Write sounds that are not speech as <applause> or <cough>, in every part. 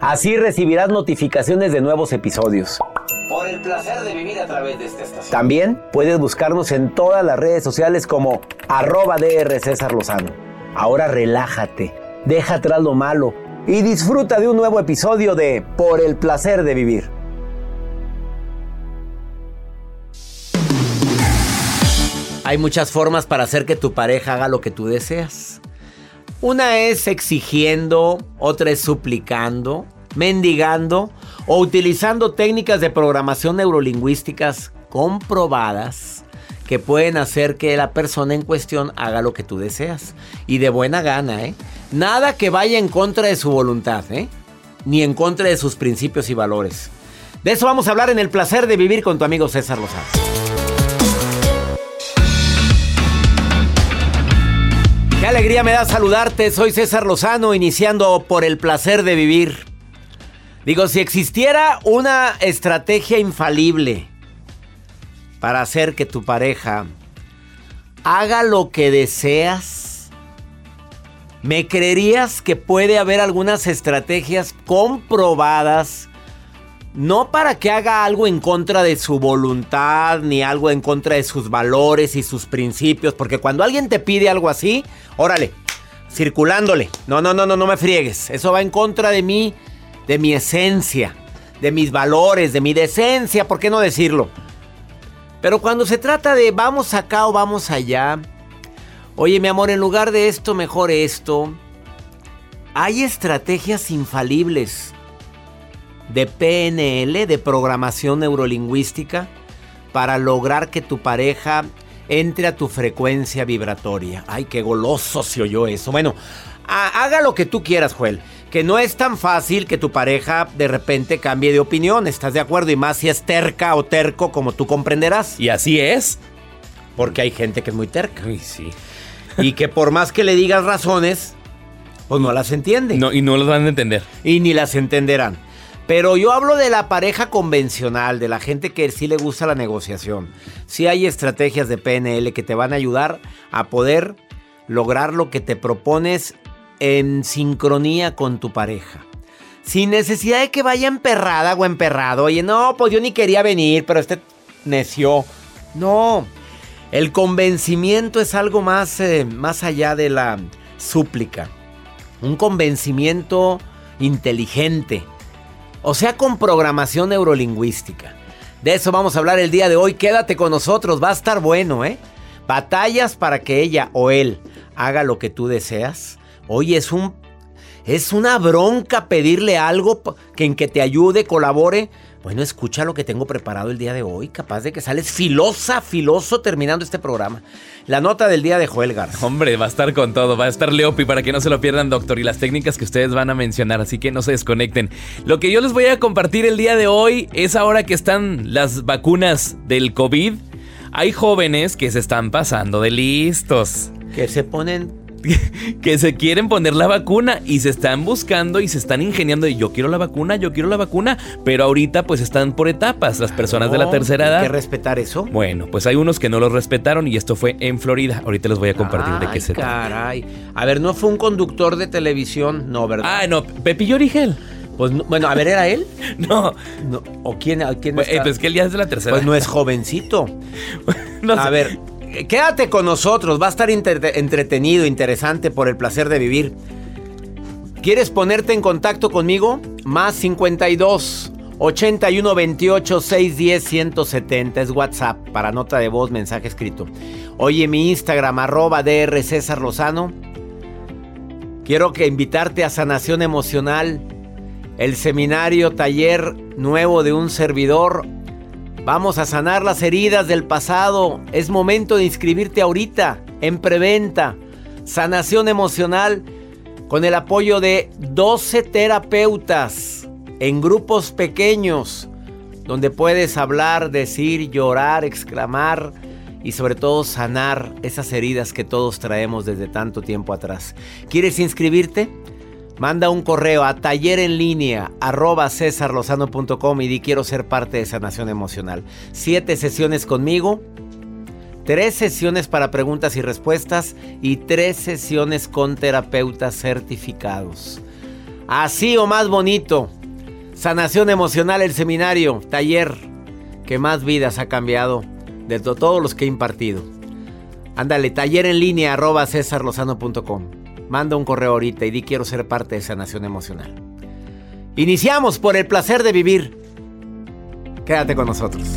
Así recibirás notificaciones de nuevos episodios. Por el placer de vivir a través de esta estación. También puedes buscarnos en todas las redes sociales como arroba DR César Lozano. Ahora relájate, deja atrás lo malo y disfruta de un nuevo episodio de Por el placer de vivir. Hay muchas formas para hacer que tu pareja haga lo que tú deseas. Una es exigiendo, otra es suplicando, mendigando o utilizando técnicas de programación neurolingüísticas comprobadas que pueden hacer que la persona en cuestión haga lo que tú deseas. Y de buena gana, ¿eh? Nada que vaya en contra de su voluntad, ¿eh? Ni en contra de sus principios y valores. De eso vamos a hablar en el placer de vivir con tu amigo César Lozano. Qué alegría me da saludarte, soy César Lozano, iniciando por el placer de vivir. Digo, si existiera una estrategia infalible para hacer que tu pareja haga lo que deseas, ¿me creerías que puede haber algunas estrategias comprobadas? No para que haga algo en contra de su voluntad, ni algo en contra de sus valores y sus principios, porque cuando alguien te pide algo así, órale, circulándole. No, no, no, no, no me friegues. Eso va en contra de mí, de mi esencia, de mis valores, de mi decencia, ¿por qué no decirlo? Pero cuando se trata de vamos acá o vamos allá, oye mi amor, en lugar de esto, mejor esto, hay estrategias infalibles de PNL, de programación neurolingüística, para lograr que tu pareja entre a tu frecuencia vibratoria. Ay, qué goloso se oyó eso. Bueno, haga lo que tú quieras, Joel. Que no es tan fácil que tu pareja de repente cambie de opinión, ¿estás de acuerdo? Y más si es terca o terco, como tú comprenderás. Y así es. Porque hay gente que es muy terca. Ay, sí. Y que por más que le digas razones, pues no las entiende. No, y no los van a entender. Y ni las entenderán. Pero yo hablo de la pareja convencional, de la gente que sí le gusta la negociación. Sí hay estrategias de PNL que te van a ayudar a poder lograr lo que te propones en sincronía con tu pareja. Sin necesidad de que vaya emperrada o emperrado. Oye, no, pues yo ni quería venir, pero este neció. No. El convencimiento es algo más, eh, más allá de la súplica. Un convencimiento inteligente. O sea, con programación neurolingüística. De eso vamos a hablar el día de hoy. Quédate con nosotros, va a estar bueno, ¿eh? Batallas para que ella o él haga lo que tú deseas. Hoy es un es una bronca pedirle algo que en que te ayude, colabore. Bueno, escucha lo que tengo preparado el día de hoy, capaz de que sales filosa, filoso terminando este programa. La nota del día de Joel Garza. Hombre, va a estar con todo, va a estar Leopi para que no se lo pierdan, doctor, y las técnicas que ustedes van a mencionar, así que no se desconecten. Lo que yo les voy a compartir el día de hoy es ahora que están las vacunas del COVID. Hay jóvenes que se están pasando de listos. Que se ponen <laughs> que se quieren poner la vacuna y se están buscando y se están ingeniando de yo quiero la vacuna, yo quiero la vacuna, pero ahorita pues están por etapas las personas de la tercera edad. Hay que respetar eso. Bueno, pues hay unos que no lo respetaron y esto fue en Florida. Ahorita les voy a compartir de qué se trata. Caray. A ver, no fue un conductor de televisión, no, ¿verdad? Ah, no, Pepillo Origel. Pues bueno, a ver, ¿era él? <laughs> No. ¿O quién, quién pues, está? pues que él ya es de la tercera. Pues no es jovencito. <laughs> A ver, quédate con nosotros, va a estar entretenido, interesante por el placer de vivir. ¿Quieres ponerte en contacto conmigo? Más 52 81 28 610 170 es WhatsApp para nota de voz, mensaje escrito. Oye, mi Instagram, arroba DR César Lozano. Quiero que invitarte a Sanación Emocional, el seminario taller nuevo de un servidor Vamos a sanar las heridas del pasado. Es momento de inscribirte ahorita en preventa. Sanación emocional con el apoyo de 12 terapeutas en grupos pequeños donde puedes hablar, decir, llorar, exclamar y sobre todo sanar esas heridas que todos traemos desde tanto tiempo atrás. ¿Quieres inscribirte? Manda un correo a taller y di quiero ser parte de sanación emocional. Siete sesiones conmigo, tres sesiones para preguntas y respuestas y tres sesiones con terapeutas certificados. Así o más bonito. Sanación emocional, el seminario, taller que más vidas ha cambiado de todos los que he impartido. Ándale, taller. Manda un correo ahorita y di quiero ser parte de esa nación emocional. Iniciamos por el placer de vivir. Quédate con nosotros.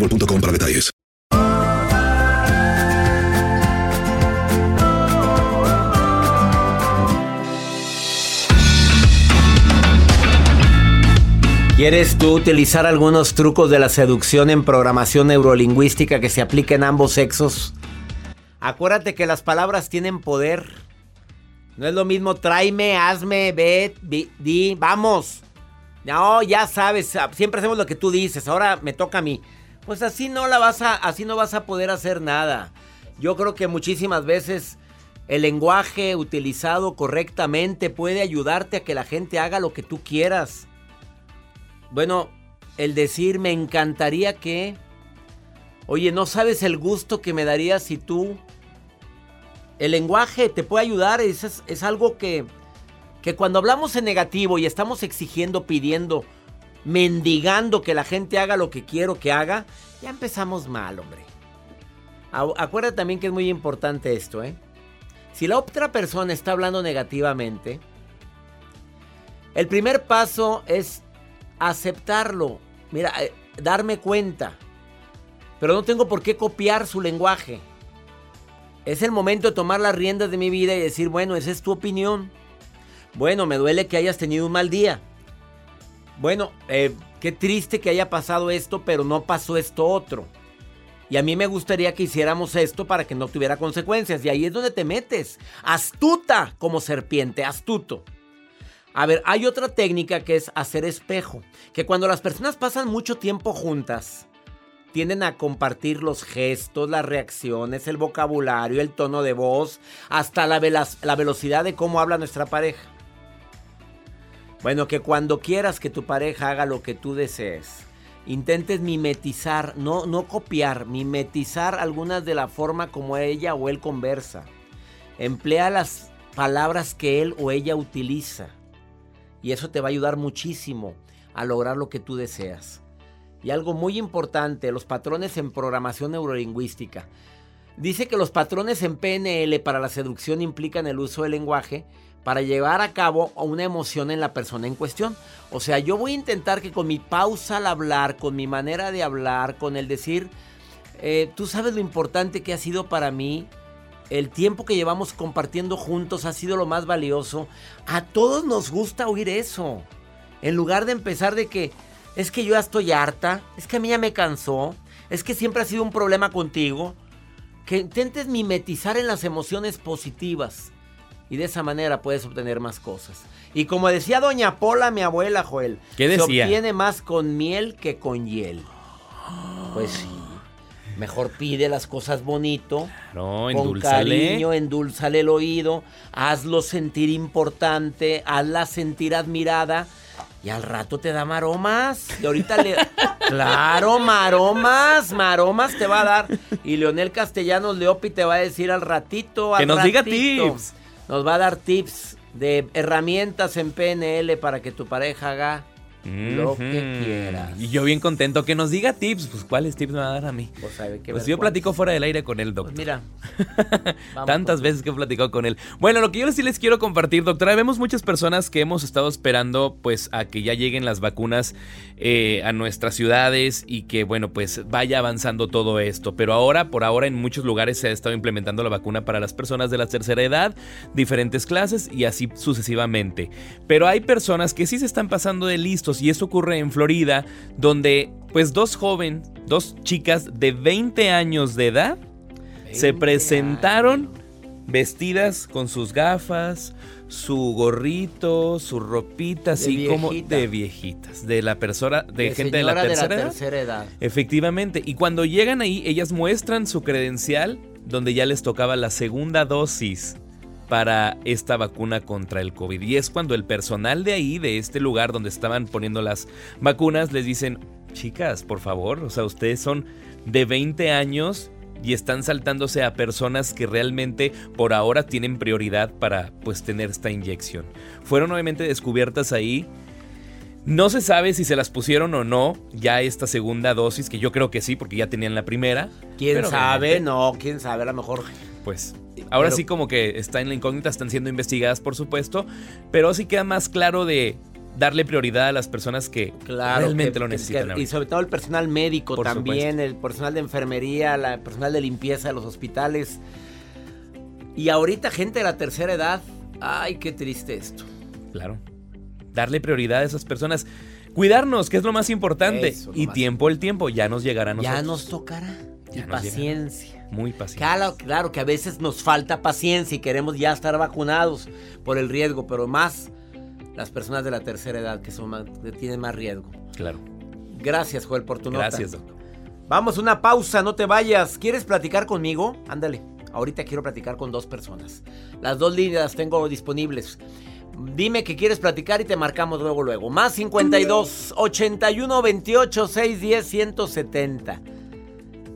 boostmobile.com para detalles. ¿Quieres tú utilizar algunos trucos de la seducción en programación neurolingüística que se apliquen a ambos sexos? Acuérdate que las palabras tienen poder. No es lo mismo tráeme, hazme, ve, vi- di, vamos. No, ya sabes, siempre hacemos lo que tú dices, ahora me toca a mí. Pues así no la vas a, así no vas a poder hacer nada. Yo creo que muchísimas veces el lenguaje utilizado correctamente puede ayudarte a que la gente haga lo que tú quieras. Bueno, el decir me encantaría que... Oye, no sabes el gusto que me daría si tú... El lenguaje te puede ayudar, es, es- algo que, que cuando hablamos en negativo y estamos exigiendo, pidiendo, mendigando que la gente haga lo que quiero que haga, ya empezamos mal, hombre. Acuérdate también que es muy importante esto, ¿eh? Si la otra persona está hablando negativamente, el primer paso es aceptarlo. Mira, eh, darme cuenta. Pero no tengo por qué copiar su lenguaje. Es el momento de tomar las riendas de mi vida y decir, bueno, esa es tu opinión. Bueno, me duele que hayas tenido un mal día. Bueno, eh, qué triste que haya pasado esto, pero no pasó esto otro. Y a mí me gustaría que hiciéramos esto para que no tuviera consecuencias. Y ahí es donde te metes. Astuta como serpiente, astuto. A ver, hay otra técnica que es hacer espejo. Que cuando las personas pasan mucho tiempo juntas, tienden a compartir los gestos, las reacciones, el vocabulario, el tono de voz, hasta la, la velocidad de cómo habla nuestra pareja. Bueno, que cuando quieras que tu pareja haga lo que tú desees, intentes mimetizar, no, no copiar, mimetizar algunas de la forma como ella o él conversa. Emplea las palabras que él o ella utiliza. Y eso te va a ayudar muchísimo a lograr lo que tú deseas. Y algo muy importante, los patrones en programación neurolingüística. Dice que los patrones en PNL para la seducción implican el uso del lenguaje para llevar a cabo una emoción en la persona en cuestión. O sea, yo voy a intentar que con mi pausa al hablar, con mi manera de hablar, con el decir, eh, tú sabes lo importante que ha sido para mí, el tiempo que llevamos compartiendo juntos ha sido lo más valioso. A todos nos gusta oír eso. En lugar de empezar de que es que yo ya estoy harta, es que a mí ya me cansó, es que siempre ha sido un problema contigo. Que intentes mimetizar en las emociones positivas. Y de esa manera puedes obtener más cosas. Y como decía doña Pola, mi abuela Joel, ¿Qué se decía? obtiene más con miel que con hiel. Pues sí. Mejor pide las cosas bonito. No, con endulzale. cariño, endulzale el oído, hazlo sentir importante, hazla sentir admirada y al rato te da maromas. Y ahorita le <laughs> Claro, maromas, maromas te va a dar y Leonel Castellanos Leopi te va a decir al ratito, al Que nos diga tips. Nos va a dar tips de herramientas en PNL para que tu pareja haga lo que quieras. Y yo bien contento que nos diga tips. Pues, ¿cuáles tips me va a dar a mí? Pues, hay que Pues yo platico fuera del aire con él, doctor. Pues mira. <laughs> Tantas veces que he platicado con él. Bueno, lo que yo sí les quiero compartir, doctora, vemos muchas personas que hemos estado esperando pues a que ya lleguen las vacunas eh, a nuestras ciudades y que bueno pues vaya avanzando todo esto. Pero ahora, por ahora en muchos lugares se ha estado implementando la vacuna para las personas de la tercera edad, diferentes clases y así sucesivamente. Pero hay personas que sí se están pasando de y esto ocurre en Florida, donde pues dos jóvenes, dos chicas de 20 años de edad, se 20 presentaron vestidas con sus gafas, su gorrito, su ropita, así como de viejitas, de la persona, de, De gente de la edad. tercera edad. Efectivamente, y cuando llegan ahí, ellas muestran su credencial donde ya les tocaba la segunda dosis para esta vacuna contra el COVID. Y es cuando el personal de ahí, de este lugar donde estaban poniendo las vacunas, les dicen, chicas, por favor, o sea, ustedes son de 20 años y están saltándose a personas que realmente por ahora tienen prioridad para pues tener esta inyección. Fueron obviamente descubiertas ahí no se sabe si se las pusieron o no ya esta segunda dosis, que yo creo que sí, porque ya tenían la primera. ¿Quién sabe? No, quién sabe, a lo mejor. Pues ahora Pero- sí como que está en la incógnita, están siendo investigadas por supuesto, pero sí queda más claro de darle prioridad a las personas que Claro. realmente que- lo necesitan. que- y sobre todo el personal médico Por también, supuesto. el personal de enfermería, la- el personal de limpieza de los hospitales. Y ahorita gente de la tercera edad. Ay, qué triste esto. Claro. Darle prioridad a esas personas. cuidarnos, que es lo más importante. Eso, lo y más tiempo el tiempo, ya nos llegará a nosotros. Ya nos tocará. Y paciencia. Muy paciente. Claro, claro que a veces nos falta paciencia y queremos ya estar vacunados por el riesgo, pero más las personas de la tercera edad que son más- que tienen más riesgo. Claro. Gracias, Joel, por tu nota. Gracias, doctor. Vamos, una pausa, no te vayas. ¿Quieres platicar conmigo? Ándale. Ahorita quiero platicar con dos personas. Las dos líneas las tengo disponibles. Dime que quieres platicar y te marcamos luego, luego. Más 52 81 28 610 170.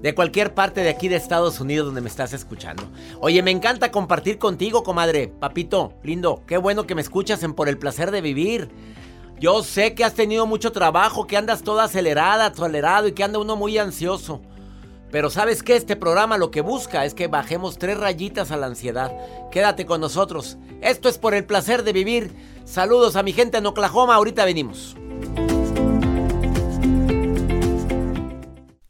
De cualquier parte de aquí de Estados Unidos donde me estás escuchando. Oye, me encanta compartir contigo, comadre. Papito, lindo, qué bueno que me escuchas en Por el Placer de Vivir. Yo sé que has tenido mucho trabajo, que andas toda acelerada, acelerado y que anda uno muy ansioso. Pero sabes que este programa lo que busca es que bajemos tres rayitas a la ansiedad. Quédate con nosotros. Esto es por el placer de vivir. Saludos a mi gente en Oklahoma. Ahorita venimos.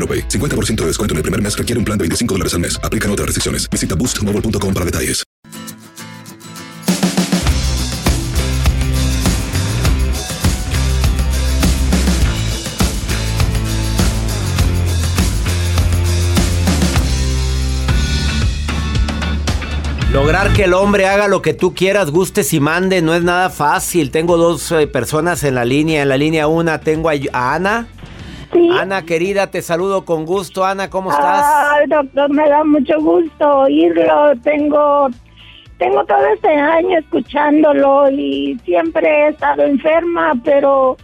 AroPay. 50% de descuento en el primer mes requiere un plan de 25 dólares al mes. Aplican otras restricciones. Visita boostmobile.com para detalles. Lograr que el hombre haga lo que tú quieras, gustes y mande, no es nada fácil. Tengo dos eh, personas en la línea. En la línea una tengo a Ana. Ana, querida, te saludo con gusto. Ana, ¿cómo estás? Ay, doctor, me da mucho gusto oírlo. Tengo, tengo todo este año escuchándolo y siempre he estado enferma, pero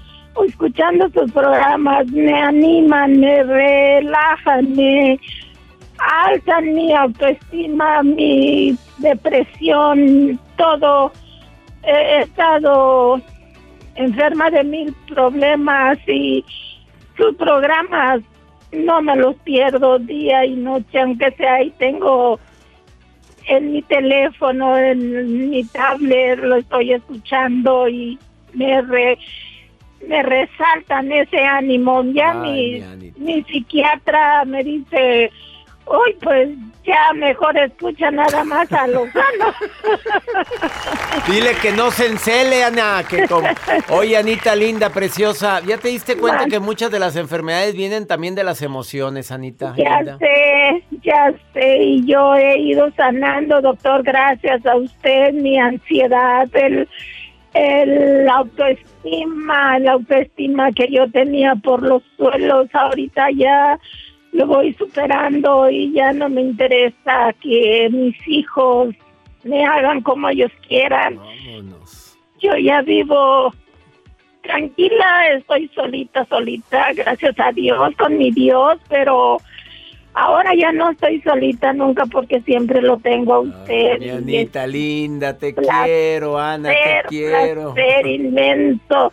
escuchando sus programas me animan, me relajan, me alzan mi autoestima, mi depresión, todo. He estado enferma de mil problemas y sus programas no me los pierdo día y noche, aunque sea ahí tengo en mi teléfono, en mi tablet, lo estoy escuchando y me re- me resaltan ese ánimo. Ya mi, mi psiquiatra me dice, uy, pues ya mejor escucha nada más a Lozano. Dile que no se encele, Ana. Que con- Oye, Anita, linda, preciosa. ¿Ya te diste cuenta que muchas de las enfermedades vienen también de las emociones, Anita? Ya linda? sé, ya sé, y yo he ido sanando, doctor, gracias a usted, mi ansiedad, el, el autoestima, la autoestima que yo tenía por los suelos, ahorita ya lo voy superando y ya no me interesa que mis hijos me hagan como ellos quieran. Yo ya vivo tranquila, estoy solita, solita, gracias a Dios, con mi Dios, pero ahora ya no estoy solita nunca porque siempre lo tengo a usted. Mi Anita linda, te quiero, Ana, te quiero. Placer inmenso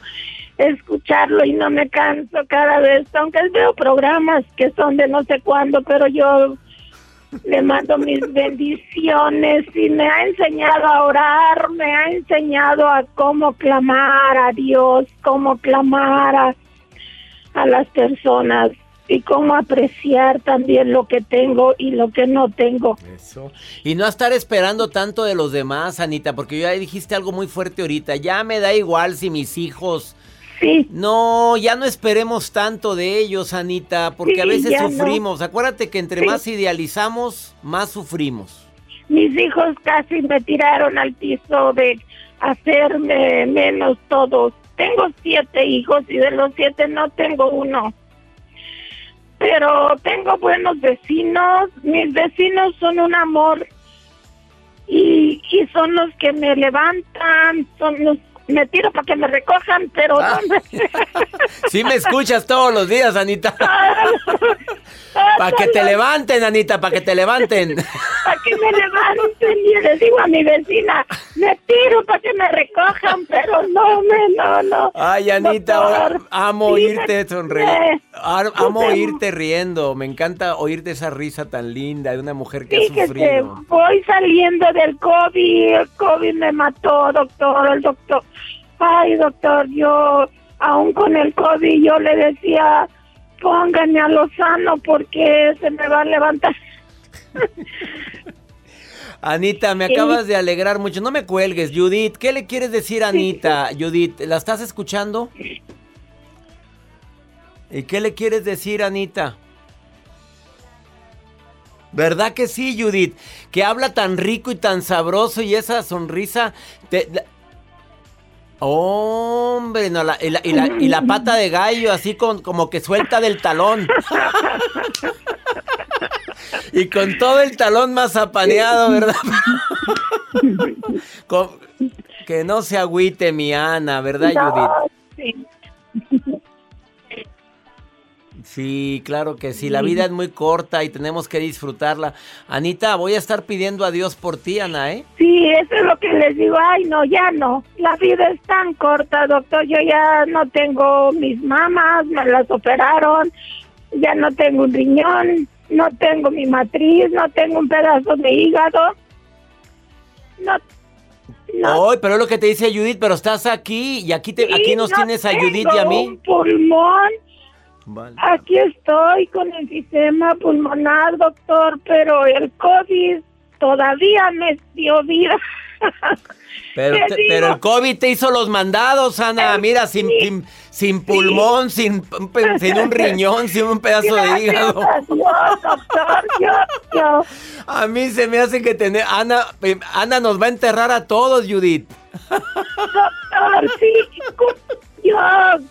escucharlo y no me canso cada vez, aunque veo programas que son de no sé cuándo, pero yo le mando mis <laughs> bendiciones y me ha enseñado a orar, me ha enseñado a cómo clamar a Dios, cómo clamar a, a las personas y cómo apreciar también lo que tengo y lo que no tengo. Eso. Y no estar esperando tanto de los demás, Anita, porque ya dijiste algo muy fuerte ahorita. Ya me da igual si mis hijos no, ya no esperemos tanto de ellos, Anita, porque a veces sufrimos. Acuérdate que entre más idealizamos, más sufrimos. Mis hijos casi me tiraron al piso de hacerme menos todos. Tengo siete hijos y de los siete no tengo uno. Pero tengo buenos vecinos. Mis vecinos son un amor y, y son los que me levantan, son los me tiro para que me recojan, pero ah. <laughs> Sí me escuchas todos los días, Anita. <laughs> para que te levanten, Anita, para que te levanten. para que me levanten y le digo a mi vecina, me tiro para que me recojan, pero no, me, no, no. Ay, Anita, amo oírte sonreír. Amo oírte riendo. Me encanta oírte esa risa tan linda de una mujer que ha sufrido. Voy saliendo del COVID. El COVID me mató, doctor. El doctor ay doctor, yo aún con el COVID yo le decía, pónganme a Lozano porque se me va a levantar. <laughs> Anita, me acabas de alegrar mucho. No me cuelgues, Judith. ¿Qué le quieres decir a Anita? Judith, ¿la estás escuchando? ¿Y qué le quieres decir, Anita? ¿Verdad que sí, Judith? Que habla tan rico y tan sabroso y esa sonrisa. Te, Hombre, no, la, y, la, y, la, pata de gallo así con, como que suelta del talón. <laughs> y con todo el talón más apaneado, ¿verdad? <laughs> que no se agüite mi Ana, ¿verdad, Judith? Sí, claro que sí. La vida es muy corta y tenemos que disfrutarla. Anita, voy a estar pidiendo a Dios por ti, Ana, ¿eh? Sí, eso es lo que les digo. Ay, no, ya no. La vida es tan corta, doctor. Yo ya no tengo mis mamás, me las operaron. Ya no tengo un riñón, no tengo mi matriz, no tengo un pedazo de hígado. No no. pero es lo que te dice Judith, pero estás aquí y aquí te, aquí nos tienes a Judith y a mí. Un pulmón Aquí estoy con el sistema pulmonar, doctor, pero el COVID todavía me dio vida. <laughs> Pero, pero el COVID te hizo los mandados, Ana. Mira, sin, sin, pulmón, sin, sin un riñón, sin un pedazo de hígado. doctor, yo, <laughs> A mí se me hace que tener. Ana, eh, Ana nos va a enterrar a todos, Judith. Doctor, sí. Yo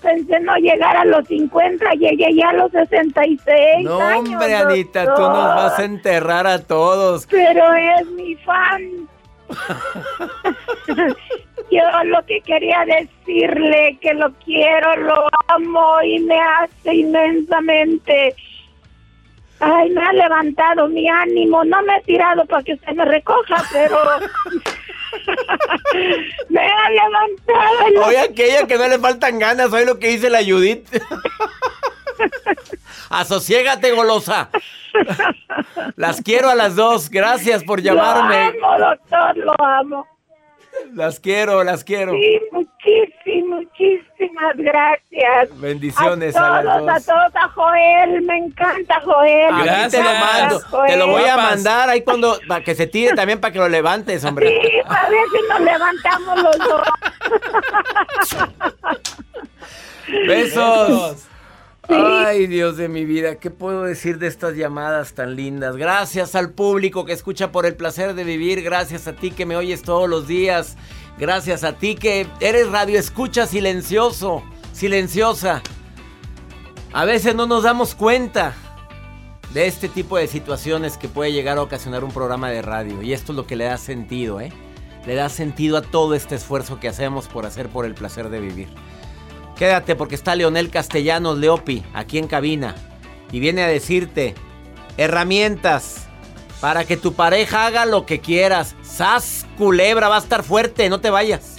pensé no llegar a los 50, llegué ya a los 66. No, hombre, Anita, tú nos vas a enterrar a todos. Pero es mi fan. <laughs> Yo lo que quería decirle que lo quiero, lo amo y me hace inmensamente. Ay, me ha levantado mi ánimo. No me he tirado para que usted me recoja, pero <laughs> Me ha levantado. Oye, aquella que no le faltan ganas, oye lo que dice la Judith. <laughs> Asociégate, golosa. Las quiero a las dos. Gracias por llamarme. Lo amo, doctor, lo amo. Las quiero, las quiero. Sí, muchísimas, muchísimas gracias. Bendiciones a, todos, a las dos. A todos, a Joel, me encanta Joel. Gracias. Te lo mando, te lo voy a mandar ahí cuando, para que se tire también para que lo levantes, hombre. Sí, a ver si nos levantamos los dos. Besos. Ay, Dios de mi vida, ¿qué puedo decir de estas llamadas tan lindas? Gracias al público que escucha por el placer de vivir, gracias a ti que me oyes todos los días, gracias a ti que eres radio escucha silencioso, silenciosa. A veces no nos damos cuenta de este tipo de situaciones que puede llegar a ocasionar un programa de radio y esto es lo que le da sentido, ¿eh? Le da sentido a todo este esfuerzo que hacemos por hacer por el placer de vivir. Quédate porque está Leonel Castellanos Leopi aquí en cabina y viene a decirte herramientas para que tu pareja haga lo que quieras. Sas, culebra, va a estar fuerte, no te vayas.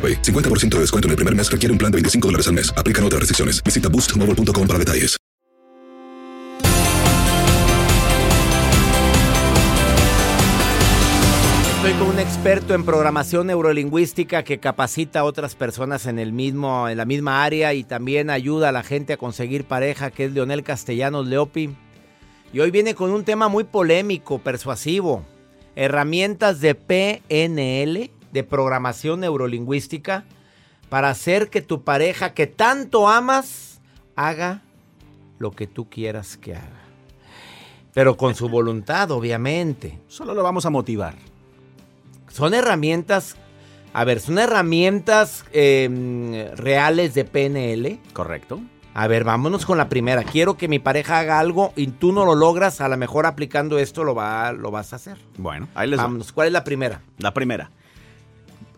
AroPay. 50% de descuento en el primer mes requiere un plan de 25 dólares al mes. Aplican otras restricciones. Visita boostmobile.com para detalles. Estoy con un experto en programación neurolingüística que capacita a otras personas en el mismo en la misma área y también ayuda a la gente a conseguir pareja, que es Leonel Castellanos Leopi. Y hoy viene con un tema muy polémico, persuasivo. Herramientas de PNL, de programación neurolingüística, para hacer que tu pareja que tanto amas haga lo que tú quieras que haga. Pero con su voluntad, obviamente. Solo lo vamos a motivar. Son herramientas, a ver, son herramientas eh, reales de PNL. Correcto. A ver, vámonos con la primera. Quiero que mi pareja haga algo y tú no lo logras, a lo mejor aplicando esto lo, va, lo vas a hacer. Bueno, ahí les va. Vámonos. ¿Cuál es la primera? La primera.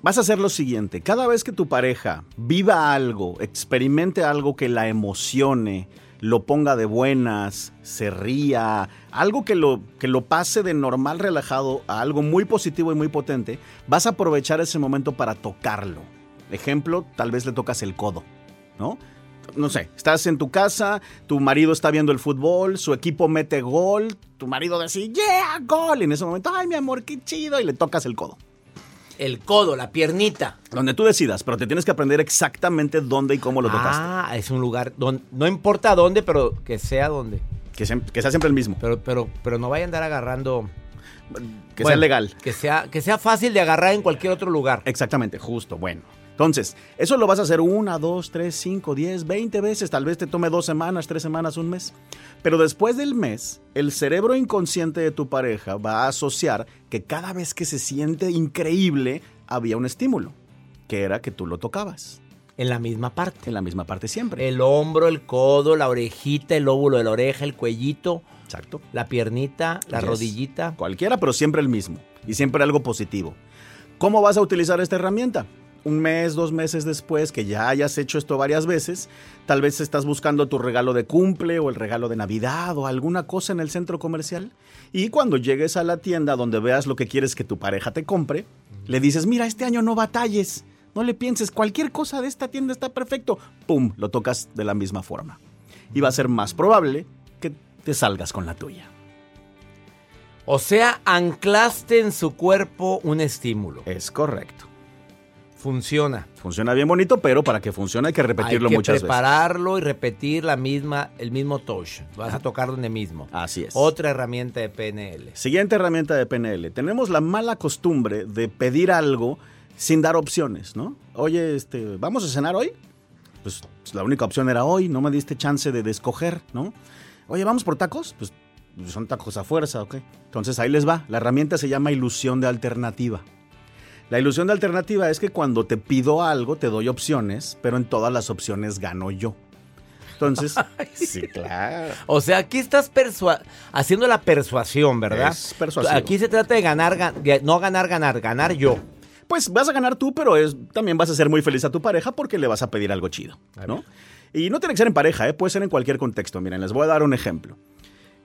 Vas a hacer lo siguiente. Cada vez que tu pareja viva algo, experimente algo que la emocione, lo ponga de buenas, se ría, algo que lo, que lo pase de normal relajado a algo muy positivo y muy potente, vas a aprovechar ese momento para tocarlo. Ejemplo, tal vez le tocas el codo, ¿no? No sé, estás en tu casa, tu marido está viendo el fútbol, su equipo mete gol, tu marido dice, yeah, gol, y en ese momento, ay, mi amor, qué chido, y le tocas el codo. El codo, la piernita. Donde tú decidas, pero te tienes que aprender exactamente dónde y cómo lo tocaste. Ah, es un lugar donde no importa dónde, pero que sea donde. Que sea, que sea siempre el mismo. Pero, pero, pero no vaya a andar agarrando. Que sea legal. Que sea, que sea fácil de agarrar en cualquier otro lugar. Exactamente, justo, bueno. Entonces, eso lo vas a hacer una, dos, tres, cinco, diez, veinte veces. Tal vez te tome dos semanas, tres semanas, un mes. Pero después del mes, el cerebro inconsciente de tu pareja va a asociar que cada vez que se siente increíble, había un estímulo, que era que tú lo tocabas. En la misma parte. En la misma parte siempre. El hombro, el codo, la orejita, el óvulo de la oreja, el cuellito. Exacto. La piernita, la rodillita. Cualquiera, pero siempre el mismo. Y siempre algo positivo. ¿Cómo vas a utilizar esta herramienta? Un mes, dos meses después que ya hayas hecho esto varias veces, tal vez estás buscando tu regalo de cumple o el regalo de Navidad o alguna cosa en el centro comercial. Y cuando llegues a la tienda donde veas lo que quieres que tu pareja te compre, le dices, mira, este año no batalles, no le pienses, cualquier cosa de esta tienda está perfecto. ¡Pum! Lo tocas de la misma forma. Y va a ser más probable que te salgas con la tuya. O sea, anclaste en su cuerpo un estímulo. Es correcto. Funciona. Funciona bien bonito, pero para que funcione hay que repetirlo Hay que muchas prepararlo y repetir la misma, el mismo touch. Vas a tocar donde mismo. veces. Así es. Otra herramienta de PNL. Siguiente herramienta de PNL. Tenemos la mala costumbre de pedir algo sin dar opciones, ¿no? Oye, este, ¿vamos a cenar hoy? Pues la única opción era hoy, no me diste chance de, de escoger, ¿no? Oye, ¿vamos por tacos? Pues son tacos a fuerza, ¿ok? Entonces ahí les va. La herramienta se llama ilusión de alternativa. La ilusión de alternativa es que cuando te pido algo te doy opciones, pero en todas las opciones gano yo. Entonces, <laughs> sí, claro. O sea, aquí estás haciendo la persuasión, ¿verdad? Es. Aquí se trata de ganar, gan- no ganar, ganar, ganar yo. Pues vas a ganar tú, pero es, también vas a ser muy feliz a tu pareja porque le vas a pedir algo chido, ¿no? Y no tiene que ser en pareja, ¿eh? puede ser en cualquier contexto. Miren, les voy a dar un ejemplo.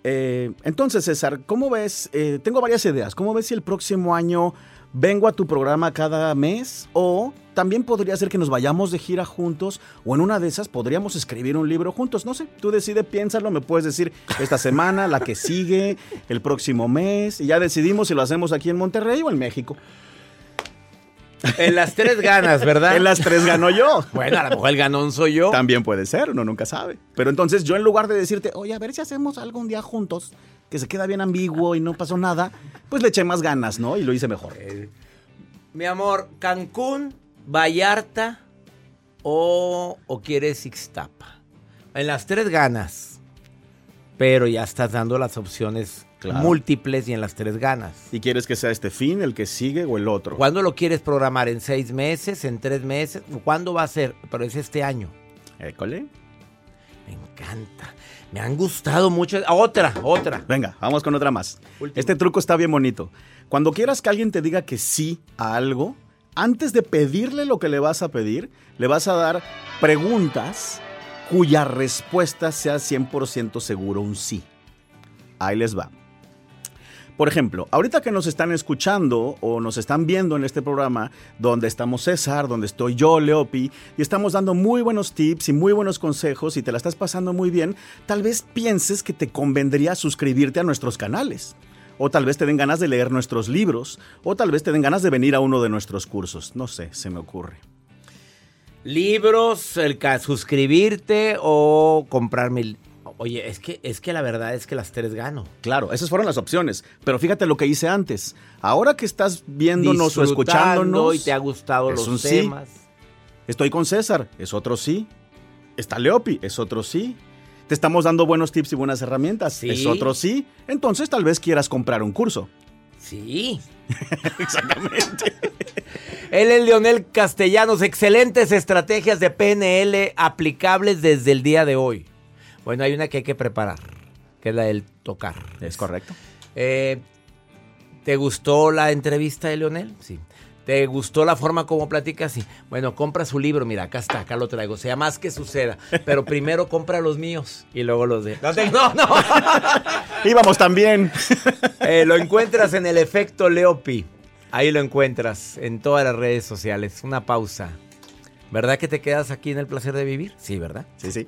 Eh, entonces, César, ¿cómo ves? Eh, tengo varias ideas. ¿Cómo ves si el próximo año vengo a tu programa cada mes? O también podría ser que nos vayamos de gira juntos, o en una de esas podríamos escribir un libro juntos. No sé, tú decide, piénsalo, me puedes decir esta semana, la que sigue, el próximo mes, y ya decidimos si lo hacemos aquí en Monterrey o en México. En las tres ganas, ¿verdad? En las tres gano yo. Bueno, a lo mejor el ganón soy yo. También puede ser, uno nunca sabe. Pero entonces yo en lugar de decirte, oye, a ver si hacemos algo un día juntos, que se queda bien ambiguo y no pasó nada, pues le eché más ganas, ¿no? Y lo hice mejor. Mi amor, Cancún, Vallarta o, o quieres Ixtapa. En las tres ganas. Pero ya estás dando las opciones Claro. múltiples y en las tres ganas. ¿Y quieres que sea este fin, el que sigue o el otro? ¿Cuándo lo quieres programar? ¿En seis meses? ¿En tres meses? ¿Cuándo va a ser? Pero es este año. École. Me encanta. Me han gustado mucho. Ah, Otra, otra. Venga, vamos con otra más. Este truco está bien bonito. Cuando quieras que alguien te diga que sí a algo, antes de pedirle lo que le vas a pedir, le vas a dar preguntas cuya respuesta sea 100% seguro un sí. Ahí les va. Por ejemplo, ahorita que nos están escuchando o nos están viendo en este programa, donde estamos César, donde estoy yo, Leopi, y estamos dando muy buenos tips y muy buenos consejos y te la estás pasando muy bien, tal vez pienses que te convendría suscribirte a nuestros canales. O tal vez te den ganas de leer nuestros libros, o tal vez te den ganas de venir a uno de nuestros cursos. No sé, se me ocurre. Libros, el suscribirte o comprarme. el- Oye, es que, es que la verdad es que las tres gano. Claro, esas fueron las opciones. Pero fíjate lo que hice antes. Ahora que estás viéndonos o escuchándonos. y te ha gustado es los un sí. temas. Estoy con César, es otro sí. Está Leopi, es otro sí. Te estamos dando buenos tips y buenas herramientas, Sí. es otro sí. Entonces tal vez quieras comprar un curso. Sí. <laughs> Exactamente. Él es Leonel Castellanos. Excelentes estrategias de PNL aplicables desde el día de hoy. Bueno, hay una que hay que preparar, que es la del tocar. Es correcto. Eh, ¿Te gustó la entrevista de Leonel? Sí. ¿Te gustó la forma como platica? Sí. Bueno, compra su libro. Mira, acá está, acá lo traigo. Sea más que suceda. Pero primero compra los míos y luego los de. <laughs> No, no, no. Íbamos también. <laughs> Eh, lo encuentras en el efecto Leopi. Ahí lo encuentras en todas las redes sociales. Una pausa. ¿Verdad que te quedas aquí en el placer de vivir? Sí, ¿verdad? Sí, sí.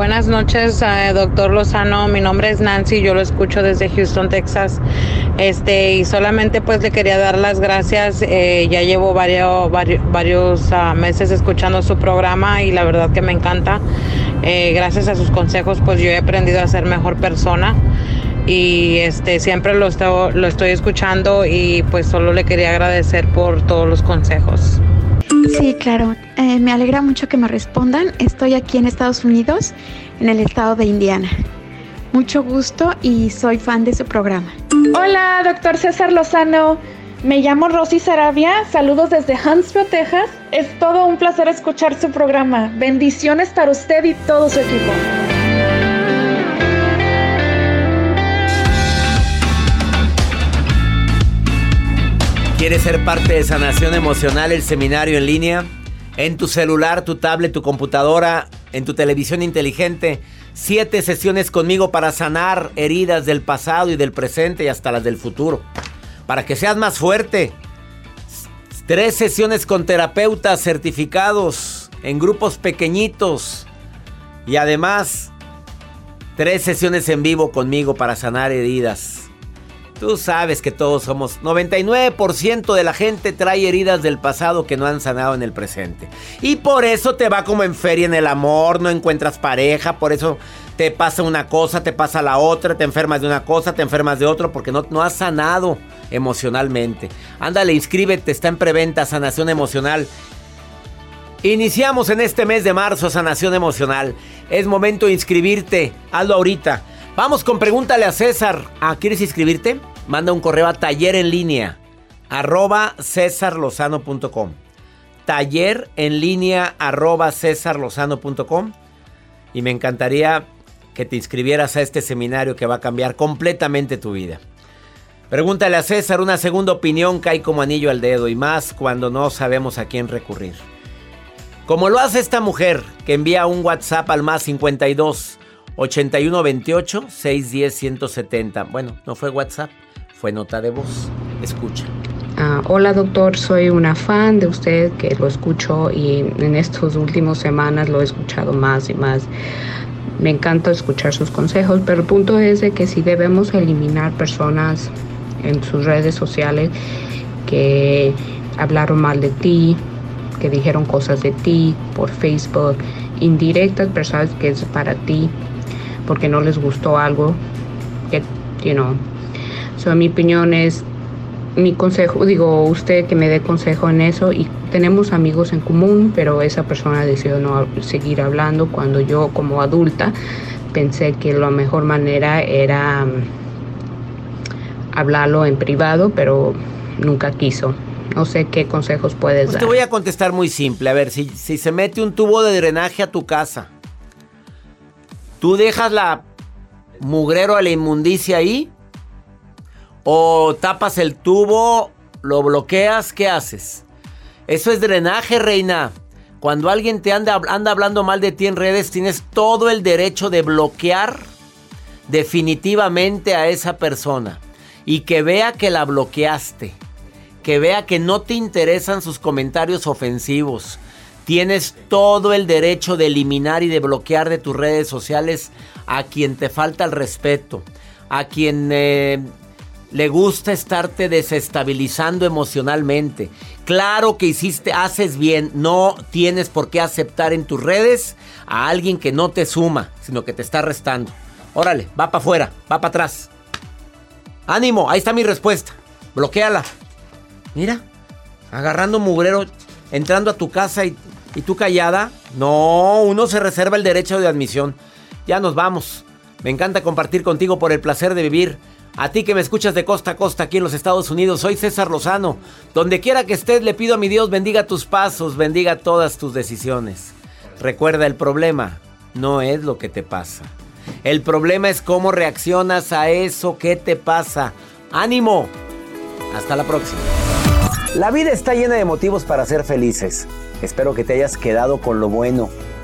Buenas noches, eh, doctor Lozano. Mi nombre es Nancy, yo lo escucho desde Houston, Texas. Este, y solamente pues le quería dar las gracias. eh, ya llevo varios, varios, varios ah, meses escuchando su programa y la verdad que me encanta. Eh, gracias a sus consejos, pues yo he aprendido a ser mejor persona. Y este siempre lo, esto- lo estoy escuchando y pues solo le quería agradecer por todos los consejos. Sí, claro. Eh, me alegra mucho que me respondan. Estoy aquí en Estados Unidos, en el estado de Indiana. Mucho gusto y soy fan de su programa. Hola, doctor César Lozano. Me llamo Rosy Sarabia. Saludos desde Huntsville, Texas. Es todo un placer escuchar su programa. Bendiciones para usted y todo su equipo. ¿Quieres ser parte de Sanación Emocional, el seminario en línea? En tu celular, tu tablet, tu computadora, en tu televisión inteligente. Siete sesiones conmigo para sanar heridas del pasado y del presente y hasta las del futuro. Para que seas más fuerte. Tres sesiones con terapeutas certificados en grupos pequeñitos. Y además, tres sesiones en vivo conmigo para sanar heridas. Tú sabes que todos somos 99% de la gente trae heridas del pasado que no han sanado en el presente. Y por eso te va como en feria en el amor, no encuentras pareja, por eso te pasa una cosa, te pasa la otra, te enfermas de una cosa, te enfermas de otro, porque no, no has sanado emocionalmente. Ándale, inscríbete, está en preventa Sanación Emocional. Iniciamos en este mes de marzo Sanación Emocional. Es momento de inscribirte. Hazlo ahorita. Vamos con pregúntale a César. Ah, ¿quieres inscribirte? Manda un correo a taller en línea arroba cesarlozano.com. Taller en línea arroba cesarlozano.com. Y me encantaría que te inscribieras a este seminario que va a cambiar completamente tu vida. Pregúntale a César, una segunda opinión cae como anillo al dedo y más cuando no sabemos a quién recurrir. Como lo hace esta mujer que envía un WhatsApp al más 52 81 28 610 170. Bueno, no fue WhatsApp, fue nota de voz. Escucha. Ah, hola doctor, soy una fan de usted que lo escucho y en estas últimas semanas lo he escuchado más y más. Me encanta escuchar sus consejos, pero el punto es que si debemos eliminar personas en sus redes sociales que hablaron mal de ti, que dijeron cosas de ti por Facebook, indirectas, personas que es para ti porque no les gustó algo que, you know. So, mi opinión es, mi consejo, digo, usted que me dé consejo en eso y tenemos amigos en común, pero esa persona decidió no seguir hablando cuando yo como adulta pensé que la mejor manera era um, hablarlo en privado, pero nunca quiso. No sé qué consejos puedes Pues dar. te voy a contestar muy simple. A ver, si, si se mete un tubo de drenaje a tu casa, ¿tú dejas la mugrero a la inmundicia ahí? ¿O tapas el tubo, lo bloqueas? ¿Qué haces? Eso es drenaje, reina. Cuando alguien te anda, anda hablando mal de ti en redes, tienes todo el derecho de bloquear definitivamente a esa persona. Y que vea que la bloqueaste. Que vea que no te interesan sus comentarios ofensivos. Tienes todo el derecho de eliminar y de bloquear de tus redes sociales a quien te falta el respeto. A quien eh, le gusta estarte desestabilizando emocionalmente. Claro que hiciste, haces bien. No tienes por qué aceptar en tus redes a alguien que no te suma, sino que te está restando. Órale, va para afuera, va para atrás. Ánimo, ahí está mi respuesta. Bloquéala. Mira, agarrando mugrero, entrando a tu casa y, y tú callada. No, uno se reserva el derecho de admisión. ya nos vamos. Me encanta compartir contigo por el placer de vivir. A ti que me escuchas de costa a costa aquí en los Estados Unidos, soy César Lozano. Donde quiera que estés, le pido a mi Dios bendiga tus pasos, bendiga todas tus decisiones. Recuerda, el problema no es lo que te pasa. El problema es cómo reaccionas a eso que te pasa. ¡Ánimo! Hasta la próxima. La vida está llena de motivos para ser felices. Espero que te hayas quedado con lo bueno